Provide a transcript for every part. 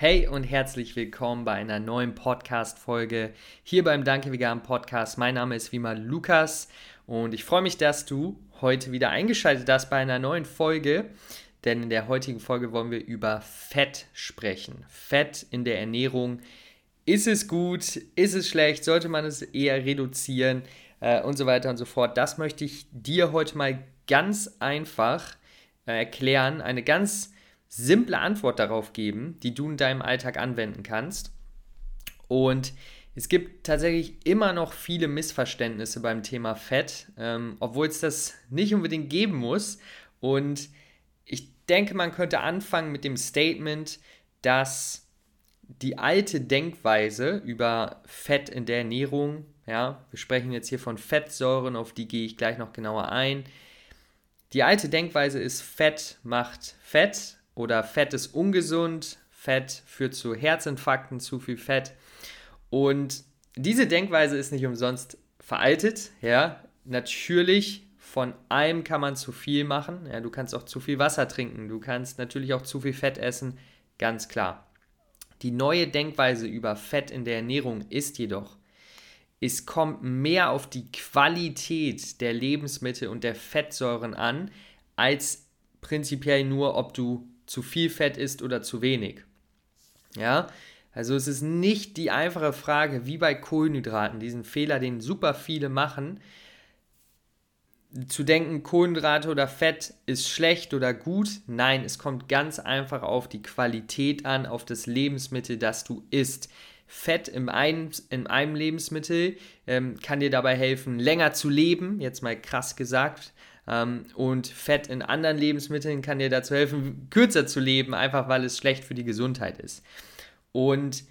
Hey und herzlich willkommen bei einer neuen Podcast-Folge hier beim Danke Vegan Podcast. Mein Name ist wie immer Lukas und ich freue mich, dass du heute wieder eingeschaltet hast bei einer neuen Folge. Denn in der heutigen Folge wollen wir über Fett sprechen. Fett in der Ernährung. Ist es gut? Ist es schlecht? Sollte man es eher reduzieren? Äh, und so weiter und so fort. Das möchte ich dir heute mal ganz einfach äh, erklären. Eine ganz simple Antwort darauf geben, die du in deinem Alltag anwenden kannst. Und es gibt tatsächlich immer noch viele Missverständnisse beim Thema Fett, ähm, obwohl es das nicht unbedingt geben muss. Und ich denke, man könnte anfangen mit dem Statement, dass die alte Denkweise über Fett in der Ernährung, ja, wir sprechen jetzt hier von Fettsäuren, auf die gehe ich gleich noch genauer ein. Die alte Denkweise ist, Fett macht Fett oder Fett ist ungesund, Fett führt zu Herzinfarkten, zu viel Fett. Und diese Denkweise ist nicht umsonst veraltet, ja. Natürlich, von allem kann man zu viel machen. Ja, du kannst auch zu viel Wasser trinken, du kannst natürlich auch zu viel Fett essen, ganz klar. Die neue Denkweise über Fett in der Ernährung ist jedoch, es kommt mehr auf die Qualität der Lebensmittel und der Fettsäuren an, als prinzipiell nur, ob du zu viel Fett isst oder zu wenig. Ja, also es ist nicht die einfache Frage, wie bei Kohlenhydraten, diesen Fehler, den super viele machen, zu denken, Kohlenhydrate oder Fett ist schlecht oder gut. Nein, es kommt ganz einfach auf die Qualität an, auf das Lebensmittel, das du isst. Fett in einem, in einem Lebensmittel ähm, kann dir dabei helfen, länger zu leben, jetzt mal krass gesagt. Ähm, und Fett in anderen Lebensmitteln kann dir dazu helfen, kürzer zu leben, einfach weil es schlecht für die Gesundheit ist. Und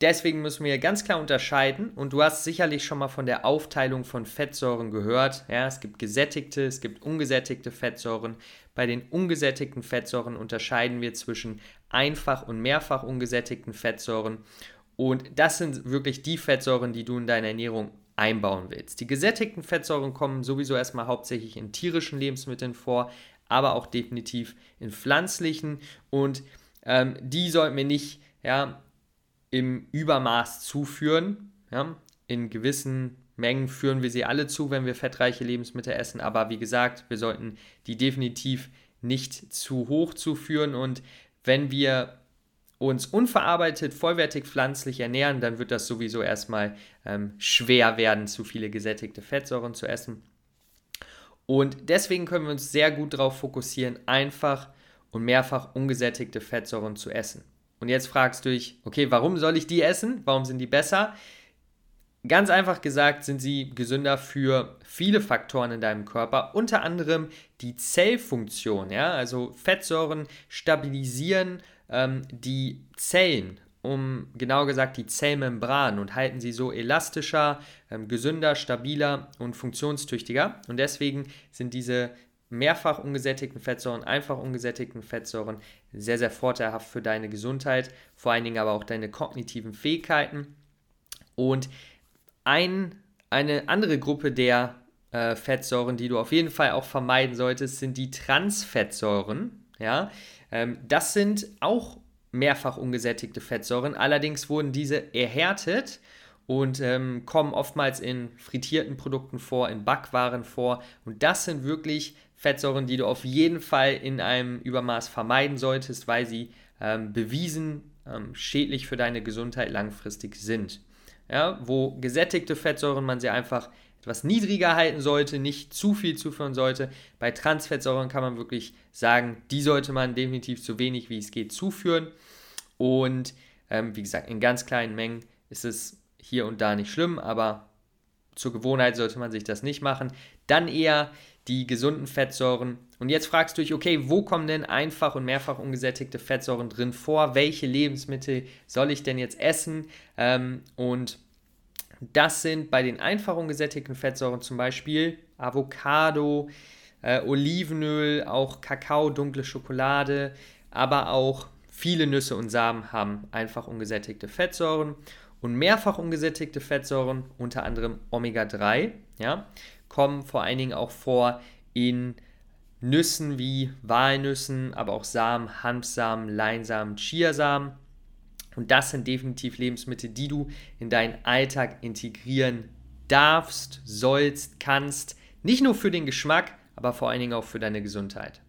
deswegen müssen wir ganz klar unterscheiden. Und du hast sicherlich schon mal von der Aufteilung von Fettsäuren gehört. Ja, es gibt gesättigte, es gibt ungesättigte Fettsäuren. Bei den ungesättigten Fettsäuren unterscheiden wir zwischen einfach und mehrfach ungesättigten Fettsäuren. Und das sind wirklich die Fettsäuren, die du in deiner Ernährung einbauen willst. Die gesättigten Fettsäuren kommen sowieso erstmal hauptsächlich in tierischen Lebensmitteln vor, aber auch definitiv in pflanzlichen und ähm, die sollten wir nicht ja, im Übermaß zuführen. Ja. In gewissen Mengen führen wir sie alle zu, wenn wir fettreiche Lebensmittel essen, aber wie gesagt, wir sollten die definitiv nicht zu hoch zuführen und wenn wir uns unverarbeitet, vollwertig pflanzlich ernähren, dann wird das sowieso erstmal ähm, schwer werden, zu viele gesättigte Fettsäuren zu essen. Und deswegen können wir uns sehr gut darauf fokussieren, einfach und mehrfach ungesättigte Fettsäuren zu essen. Und jetzt fragst du dich, okay, warum soll ich die essen? Warum sind die besser? Ganz einfach gesagt sind sie gesünder für viele Faktoren in deinem Körper, unter anderem die Zellfunktion. Ja? Also Fettsäuren stabilisieren ähm, die Zellen, um genau gesagt die Zellmembran und halten sie so elastischer, ähm, gesünder, stabiler und funktionstüchtiger. Und deswegen sind diese mehrfach ungesättigten Fettsäuren, einfach ungesättigten Fettsäuren sehr, sehr vorteilhaft für deine Gesundheit, vor allen Dingen aber auch deine kognitiven Fähigkeiten. Und ein, eine andere Gruppe der äh, Fettsäuren, die du auf jeden Fall auch vermeiden solltest, sind die Transfettsäuren. Ja, ähm, das sind auch mehrfach ungesättigte Fettsäuren. Allerdings wurden diese erhärtet und ähm, kommen oftmals in frittierten Produkten vor, in Backwaren vor. Und das sind wirklich Fettsäuren, die du auf jeden Fall in einem Übermaß vermeiden solltest, weil sie ähm, bewiesen ähm, schädlich für deine Gesundheit langfristig sind. Ja, wo gesättigte Fettsäuren man sie einfach etwas niedriger halten sollte, nicht zu viel zuführen sollte. Bei Transfettsäuren kann man wirklich sagen, die sollte man definitiv so wenig wie es geht zuführen. Und ähm, wie gesagt, in ganz kleinen Mengen ist es hier und da nicht schlimm, aber zur Gewohnheit sollte man sich das nicht machen. Dann eher die gesunden Fettsäuren. Und jetzt fragst du dich, okay, wo kommen denn einfach und mehrfach ungesättigte Fettsäuren drin vor? Welche Lebensmittel soll ich denn jetzt essen? Ähm, und das sind bei den einfach ungesättigten Fettsäuren zum Beispiel Avocado, äh, Olivenöl, auch Kakao, dunkle Schokolade, aber auch viele Nüsse und Samen haben einfach ungesättigte Fettsäuren und mehrfach ungesättigte Fettsäuren, unter anderem Omega-3, ja, kommen vor allen Dingen auch vor in Nüssen wie Walnüssen, aber auch Samen, Hanfsamen, Leinsamen, Chiasamen. Und das sind definitiv Lebensmittel, die du in deinen Alltag integrieren darfst, sollst, kannst. Nicht nur für den Geschmack, aber vor allen Dingen auch für deine Gesundheit.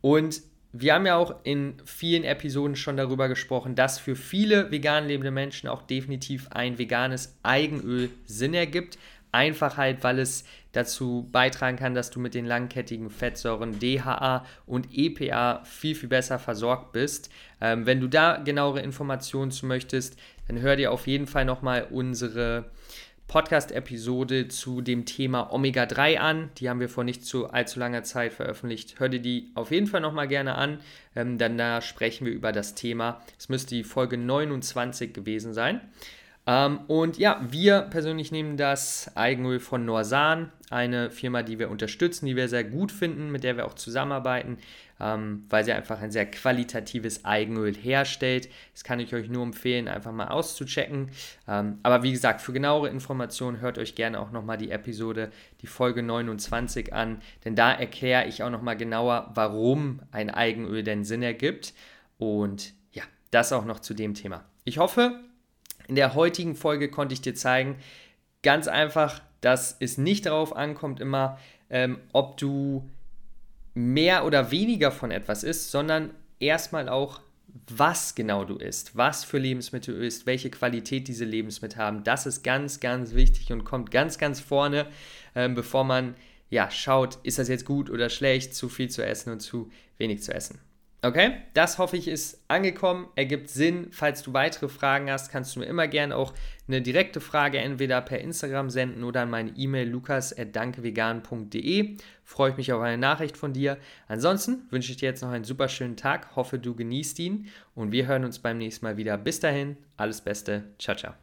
Und wir haben ja auch in vielen Episoden schon darüber gesprochen, dass für viele vegan lebende Menschen auch definitiv ein veganes Eigenöl Sinn ergibt. Einfach halt, weil es dazu beitragen kann, dass du mit den langkettigen Fettsäuren DHA und EPA viel, viel besser versorgt bist. Ähm, wenn du da genauere Informationen zu möchtest, dann hör dir auf jeden Fall nochmal unsere Podcast-Episode zu dem Thema Omega-3 an. Die haben wir vor nicht zu allzu langer Zeit veröffentlicht. Hör dir die auf jeden Fall nochmal gerne an, ähm, denn da sprechen wir über das Thema. Es müsste die Folge 29 gewesen sein. Ähm, und ja, wir persönlich nehmen das Eigenöl von Norsan, eine Firma, die wir unterstützen, die wir sehr gut finden, mit der wir auch zusammenarbeiten, ähm, weil sie einfach ein sehr qualitatives Eigenöl herstellt. Das kann ich euch nur empfehlen, einfach mal auszuchecken. Ähm, aber wie gesagt, für genauere Informationen hört euch gerne auch nochmal die Episode, die Folge 29 an, denn da erkläre ich auch nochmal genauer, warum ein Eigenöl denn Sinn ergibt. Und ja, das auch noch zu dem Thema. Ich hoffe, in der heutigen Folge konnte ich dir zeigen, ganz einfach, dass es nicht darauf ankommt immer, ähm, ob du mehr oder weniger von etwas isst, sondern erstmal auch, was genau du isst, was für Lebensmittel du isst, welche Qualität diese Lebensmittel haben. Das ist ganz, ganz wichtig und kommt ganz, ganz vorne, ähm, bevor man ja schaut, ist das jetzt gut oder schlecht, zu viel zu essen und zu wenig zu essen. Okay, das hoffe ich ist angekommen, ergibt Sinn. Falls du weitere Fragen hast, kannst du mir immer gerne auch eine direkte Frage entweder per Instagram senden oder an meine E-Mail lukas.dankevegan.de. Freue ich mich auf eine Nachricht von dir. Ansonsten wünsche ich dir jetzt noch einen super schönen Tag, hoffe du genießt ihn und wir hören uns beim nächsten Mal wieder. Bis dahin, alles Beste, ciao, ciao.